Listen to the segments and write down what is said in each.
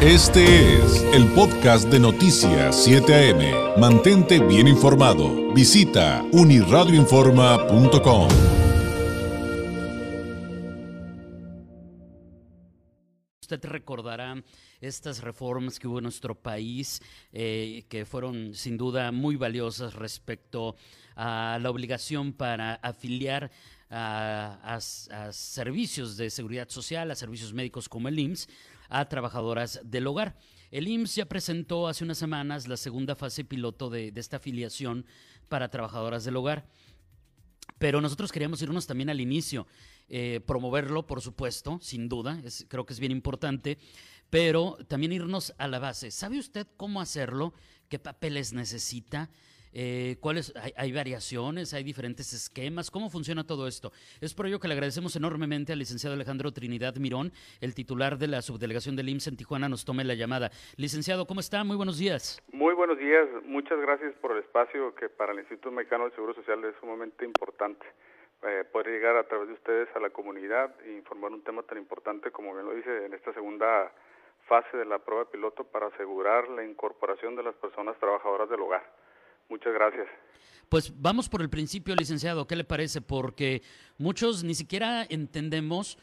Este es el podcast de Noticias 7 AM. Mantente bien informado. Visita uniradioinforma.com. Usted recordará estas reformas que hubo en nuestro país, eh, que fueron sin duda muy valiosas respecto a la obligación para afiliar a, a servicios de seguridad social, a servicios médicos como el IMSS a trabajadoras del hogar. El IMSS ya presentó hace unas semanas la segunda fase piloto de, esta afiliación para trabajadoras del hogar. Pero nosotros queríamos irnos también al inicio, eh, promoverlo, por supuesto, sin duda, creo que es bien importante, pero también irnos a la base. ¿Sabe usted cómo hacerlo? ¿Qué papeles necesita? Eh, ¿cuáles, hay, variaciones? ¿Hay diferentes esquemas? ¿Cómo funciona todo esto? Es por ello que le agradecemos enormemente al licenciado Alejandro Trinidad Mirón, el titular de la subdelegación del IMSS en Tijuana, nos tome la llamada. Licenciado, ¿cómo está? Muy buenos días. Muy buenos días. Muchas gracias por el espacio que para el Instituto Mexicano del Seguro Social es sumamente importante. Eh, poder llegar a través de ustedes a la comunidad e informar un tema tan importante como bien lo dice en esta segunda fase de la prueba piloto para asegurar la incorporación de las personas trabajadoras del hogar. Muchas gracias. Pues vamos por el principio, licenciado. ¿Qué le parece? Porque muchos ni siquiera entendemos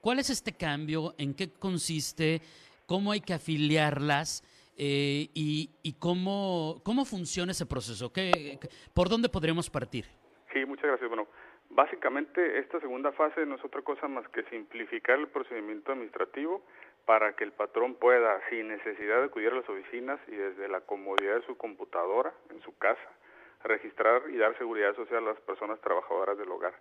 cuál es este cambio, en qué consiste, cómo hay que afiliarlas eh, y, cómo, cómo funciona ese proceso. ¿Qué, ¿Por dónde podríamos partir? Sí, muchas gracias. Bueno, básicamente esta segunda fase no es otra cosa más que simplificar el procedimiento administrativo para que el patrón pueda, sin necesidad de acudir a las oficinas y desde la comodidad de su computadora, en su casa, registrar y dar seguridad social a las personas trabajadoras del hogar.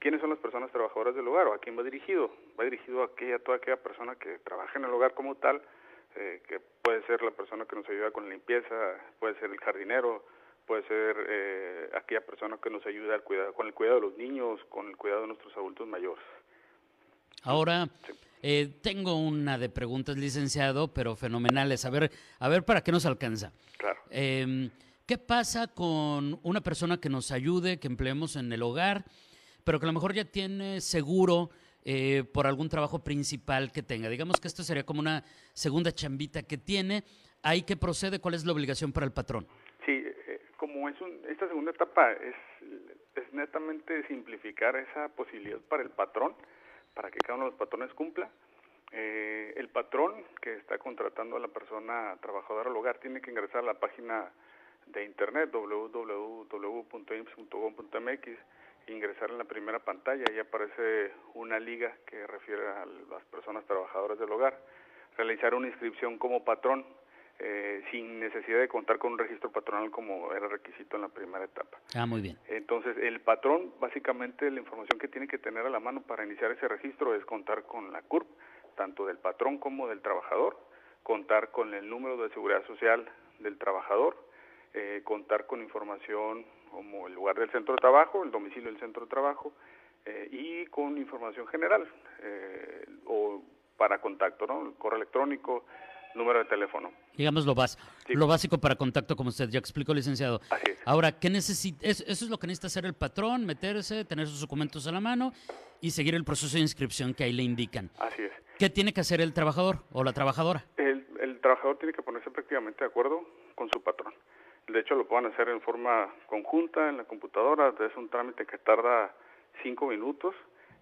¿Quiénes son las personas trabajadoras del hogar o a quién va dirigido? Va dirigido a aquella, toda aquella persona que trabaja en el hogar como tal, eh, que puede ser la persona que nos ayuda con la limpieza, puede ser el jardinero, puede ser eh, aquella persona que nos ayuda con el cuidado de los niños, con el cuidado de nuestros adultos mayores. Ahora, eh, tengo una de preguntas, licenciado, pero fenomenales. A ver, a ver para qué nos alcanza. Claro. Em, ¿Qué pasa con una persona que nos ayude, que empleemos en el hogar, pero que a lo mejor ya tiene seguro eh, por algún trabajo principal que tenga? Digamos que esto sería como una segunda chambita que tiene. ¿Ahí qué procede? ¿Cuál es la obligación para el patrón? Sí, eh, como es esta segunda etapa es, es netamente simplificar esa posibilidad para el patrón para que cada uno de los patrones cumpla. Eh, el patrón que está contratando a la persona trabajadora al hogar tiene que ingresar a la página de internet www.ims.gov.mx e ingresar en la primera pantalla y aparece una liga que refiere a las personas trabajadoras del hogar. Realizar una inscripción como patrón eh, sin necesidad de contar con un registro patronal como era requisito en la primera etapa. Ah, muy bien. Entonces, el patrón, básicamente la información que tiene que tener a la mano para iniciar ese registro es contar con la CURP, tanto del patrón como del trabajador, contar con el número de seguridad social del trabajador, eh, contar con información como el lugar del centro de trabajo, el domicilio del centro de trabajo eh, y con información general o para contacto, ¿no? El correo electrónico, número de teléfono. Digamos lo, básico, lo básico para contacto, como usted ya explicó, licenciado. Así es. Ahora, ¿qué necesita? Eso es lo que necesita hacer el patrón, meterse, tener sus documentos a la mano y seguir el proceso de inscripción que ahí le indican. Así es. ¿Qué tiene que hacer el trabajador o la trabajadora? El, el trabajador tiene que ponerse prácticamente de acuerdo con su patrón. De hecho, lo pueden hacer en forma conjunta en la computadora. Es un trámite que tarda cinco minutos.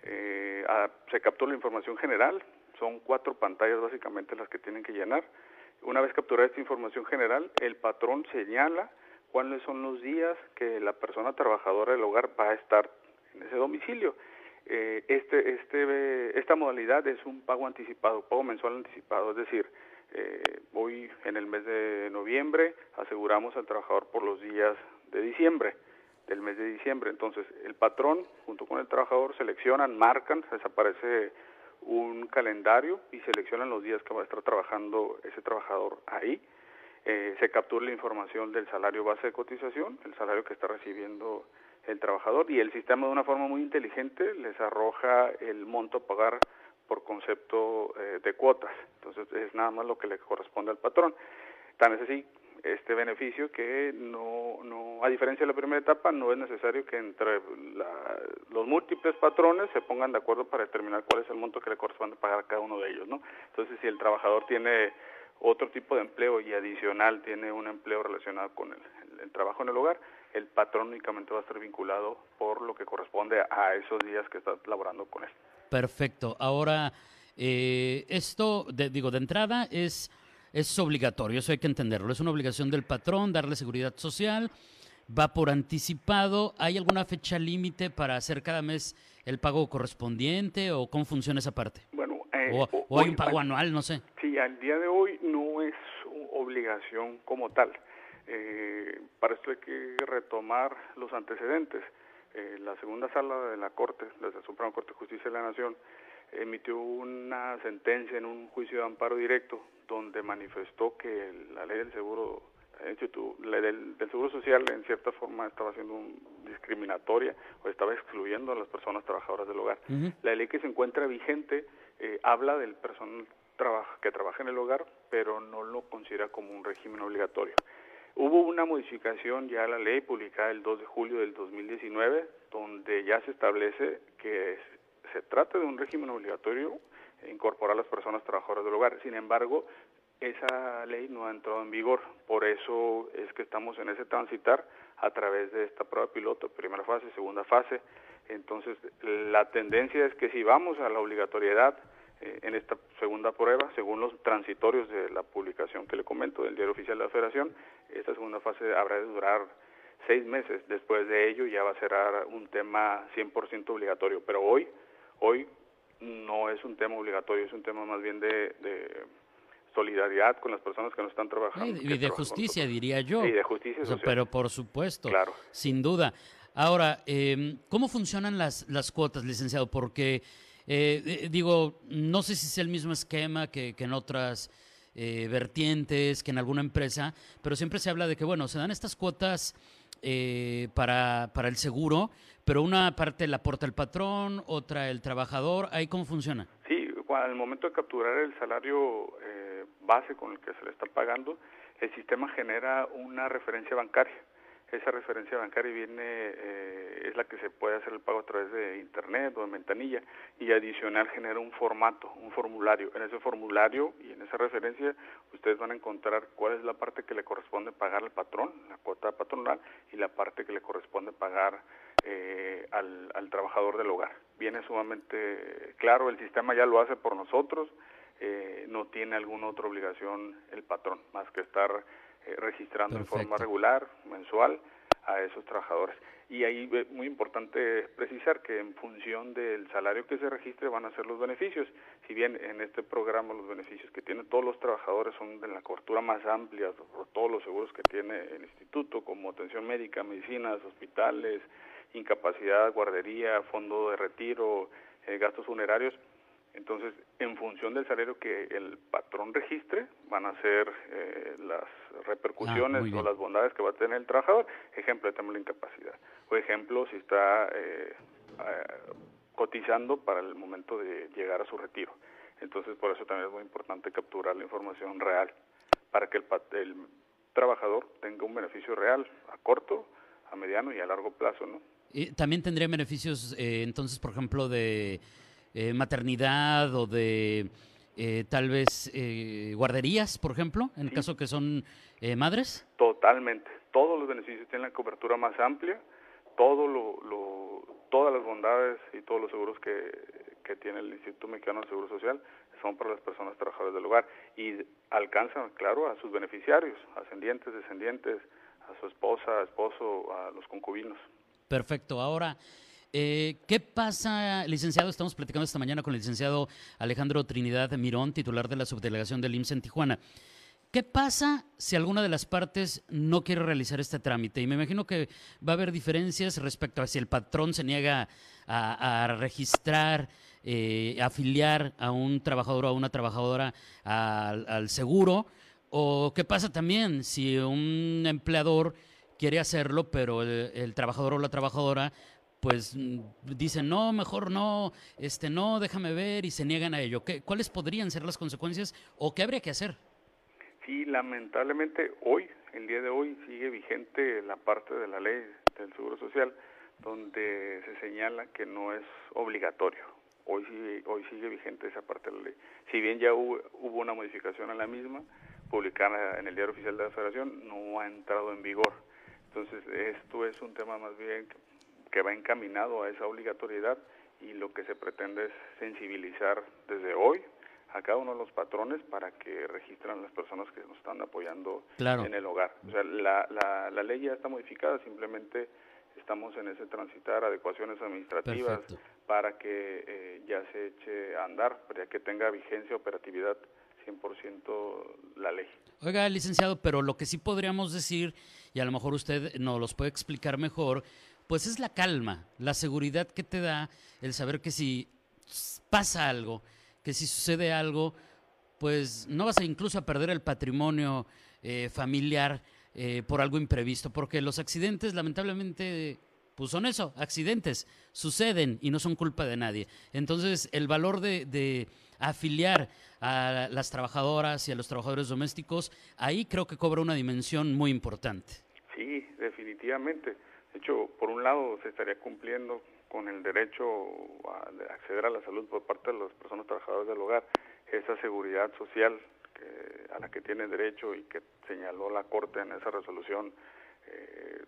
Eh, se captura la información general, son cuatro pantallas básicamente las que tienen que llenar. Una vez capturada esta información general, el patrón señala cuáles son los días que la persona trabajadora del hogar va a estar en ese domicilio. Eh, este, este, esta modalidad es un pago anticipado, pago mensual anticipado, es decir, eh, hoy en el mes de noviembre aseguramos al trabajador por los días de diciembre, del mes de diciembre. Entonces, el patrón junto con el trabajador seleccionan, marcan, desaparece un calendario y seleccionan los días que va a estar trabajando ese trabajador ahí. Eh, se captura la información del salario base de cotización, el salario que está recibiendo el trabajador y el sistema de una forma muy inteligente les arroja el monto a pagar por concepto eh, de cuotas. Entonces es nada más lo que le corresponde al patrón. Tan es así este beneficio que no, no, a diferencia de la primera etapa, no es necesario que entre los múltiples patrones se pongan de acuerdo para determinar cuál es el monto que le corresponde pagar a cada uno de ellos, ¿no? Entonces, si el trabajador tiene otro tipo de empleo y adicional tiene un empleo relacionado con el, trabajo en el hogar, el patrón únicamente va a estar vinculado por lo que corresponde a esos días que está laborando con él. Perfecto. Ahora, eh, esto, digo, de entrada es, es obligatorio, eso hay que entenderlo. Es una obligación del patrón darle seguridad social, va por anticipado. ¿Hay alguna fecha límite para hacer cada mes el pago correspondiente o cómo funciona esa parte? Bueno, eh, o, hay un pago anual, no sé. Sí, al día de hoy no es obligación como tal. Eh, para esto hay que retomar los antecedentes. Eh, la segunda sala de la Corte, de la Suprema Corte de Justicia de la Nación, emitió una sentencia en un juicio de amparo directo donde manifestó que la ley del seguro la del, del, Seguro Social en cierta forma estaba siendo un, discriminatoria o estaba excluyendo a las personas trabajadoras del hogar. La ley que se encuentra vigente eh, habla del personal que trabaja en el hogar, pero no lo considera como un régimen obligatorio. Hubo una modificación ya a la ley publicada el 2 de julio del 2019, donde ya se establece que se trata de un régimen obligatorio incorporar a las personas trabajadoras del hogar. Sin embargo, esa ley no ha entrado en vigor, por eso es que estamos en ese transitar a través de esta prueba piloto, primera fase, segunda fase. Entonces, la tendencia es que si vamos a la obligatoriedad eh, en esta segunda prueba, según los transitorios de la publicación que le comento del Diario Oficial de la Federación, esta segunda fase habrá de durar seis meses. Después de ello ya va a ser un tema 100% obligatorio, pero hoy, hoy no es un tema obligatorio, es un tema más bien de solidaridad con las personas que no están trabajando. Y de, justicia, diría yo. Y de justicia social. pero por supuesto, claro. sin duda. Ahora, em, ¿cómo funcionan las, las cuotas, licenciado? Porque, eh, eh, digo, no sé si es el mismo esquema que, que en otras eh, vertientes, que en alguna empresa, pero siempre se habla de que, bueno, se dan estas cuotas para, para el seguro, pero una parte la aporta el patrón, otra el trabajador. ¿Ahí cómo funciona? Sí, al momento de capturar el salario base con el que se le está pagando, el sistema genera una referencia bancaria. Esa referencia bancaria viene, eh, es la que se puede hacer el pago a través de internet o de ventanilla y adicional genera un formato, un formulario. En ese formulario y en esa referencia ustedes van a encontrar cuál es la parte que le corresponde pagar al patrón, la cuota patronal, y la parte que le corresponde pagar eh, al, al trabajador del hogar. Viene sumamente claro, el sistema ya lo hace por nosotros, eh, no tiene alguna otra obligación el patrón, más que estar eh, registrando en forma regular, mensual, a esos trabajadores. Y ahí es muy importante precisar que en función del salario que se registre van a ser los beneficios. Si bien en este programa los beneficios que tienen todos los trabajadores son de la cobertura más amplia por todos los seguros que tiene el instituto, como atención médica, medicinas, hospitales, incapacidad, guardería, fondo de retiro, eh, gastos funerarios, entonces, en función del salario que el patrón registre, van a ser eh, las repercusiones ah, o las bondades que va a tener el trabajador. Ejemplo, tenemos la incapacidad. O ejemplo, si está eh, eh, cotizando para el momento de llegar a su retiro. Entonces, por eso también es muy importante capturar la información real para que el, el trabajador tenga un beneficio real a corto, a mediano y a largo plazo, ¿no? Y también tendría beneficios, entonces, por ejemplo, de eh, maternidad o de eh, tal vez eh, guarderías, por ejemplo, en el caso que son madres? Totalmente. Todos los beneficios tienen la cobertura más amplia, todo lo, todas las bondades y todos los seguros que, que tiene el Instituto Mexicano del Seguro Social son para las personas trabajadoras del hogar y alcanzan, claro, a sus beneficiarios, ascendientes, descendientes, a su esposa, esposo, a los concubinos. Perfecto. Ahora, eh, ¿Qué pasa, licenciado? Estamos platicando esta mañana con el licenciado Alejandro Trinidad Mirón, titular de la subdelegación del IMSS en Tijuana. ¿Qué pasa si alguna de las partes no quiere realizar este trámite? Y me imagino que va a haber diferencias respecto a si el patrón se niega a, registrar, eh, afiliar a un trabajador o a una trabajadora al, seguro. ¿O qué pasa también si un empleador quiere hacerlo, pero el trabajador o la trabajadora pues mm, dicen, no, mejor no, este, no, déjame ver y se niegan a ello. ¿Qué, ¿Cuáles podrían ser las consecuencias o qué habría que hacer? Sí, lamentablemente hoy, el día de hoy, sigue vigente la parte de la ley del Seguro Social donde se señala que no es obligatorio. hoy sigue, hoy sigue vigente esa parte de la ley. Si bien ya hubo, hubo una modificación en la misma, publicada en el Diario Oficial de la Federación, no ha entrado en vigor. Entonces, esto es un tema más bien que va encaminado a esa obligatoriedad y lo que se pretende es sensibilizar desde hoy a cada uno de los patrones para que registren las personas que nos están apoyando en el hogar. O sea, la, la, la ley ya está modificada, simplemente estamos en ese transitar adecuaciones administrativas para que eh, ya se eche a andar, para que tenga vigencia, operatividad 100% la ley. Oiga, licenciado, pero lo que sí podríamos decir, y a lo mejor usted nos los puede explicar mejor, pues es la calma, la seguridad que te da el saber que si pasa algo, que si sucede algo, pues no vas a incluso a perder el patrimonio eh, familiar eh, por algo imprevisto, porque los accidentes lamentablemente pues son eso, accidentes, suceden y no son culpa de nadie. Entonces, el valor de, de, afiliar a las trabajadoras y a los trabajadores domésticos, ahí creo que cobra una dimensión muy importante. Sí, definitivamente. Por un lado se estaría cumpliendo con el derecho a acceder a la salud por parte de las personas trabajadoras del hogar, esa seguridad social que, a la que tiene derecho y que señaló la Corte en esa resolución eh,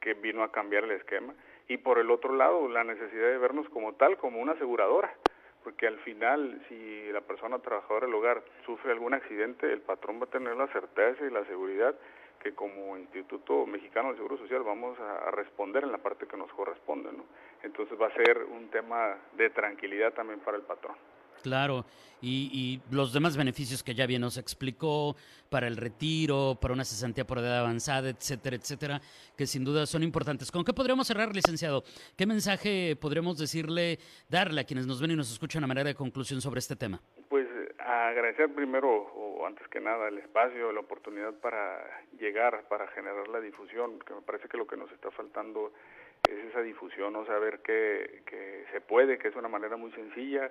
que vino a cambiar el esquema. Y por el otro lado, la necesidad de vernos como tal, como una aseguradora, porque al final, si la persona trabajadora del hogar sufre algún accidente, el patrón va a tener la certeza y la seguridad que como Instituto Mexicano de Seguro Social vamos a, responder en la parte que nos corresponde, ¿no? Entonces va a ser un tema de tranquilidad también para el patrón. Claro, y, y, los demás beneficios que ya bien nos explicó para el retiro, para una cesantía por edad avanzada, etcétera, etcétera, que sin duda son importantes. ¿Con qué podríamos cerrar, licenciado? ¿Qué mensaje podríamos decirle, darle a quienes nos ven y nos escuchan a manera de conclusión sobre este tema? Pues agradecer primero antes que nada el espacio, la oportunidad para llegar, para generar la difusión, que me parece que lo que nos está faltando es esa difusión, o saber que, que se puede, que es una manera muy sencilla,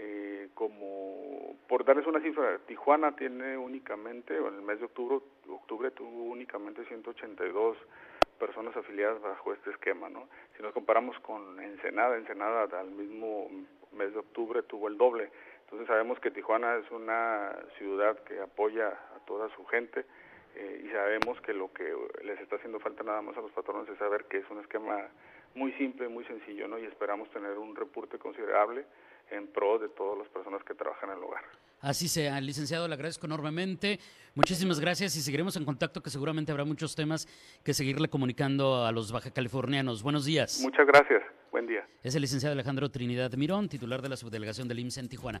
eh, como por darles una cifra, Tijuana tiene únicamente, en el mes de octubre, octubre tuvo únicamente 182 personas afiliadas bajo este esquema, ¿no? Si nos comparamos con Ensenada, Ensenada al mismo mes de octubre tuvo el doble, entonces sabemos que Tijuana es una ciudad que apoya a toda su gente eh, y sabemos que lo que les está haciendo falta nada más a los patrones es saber que es un esquema muy simple, muy sencillo, ¿no? Y esperamos tener un reporte considerable en pro de todas las personas que trabajan en el hogar. Así sea, licenciado, le agradezco enormemente. Muchísimas gracias y seguiremos en contacto, que seguramente habrá muchos temas que seguirle comunicando a los baja californianos. Buenos días. Muchas gracias. Buen día. Es el licenciado Alejandro Trinidad Mirón, titular de la subdelegación del IMSS en Tijuana.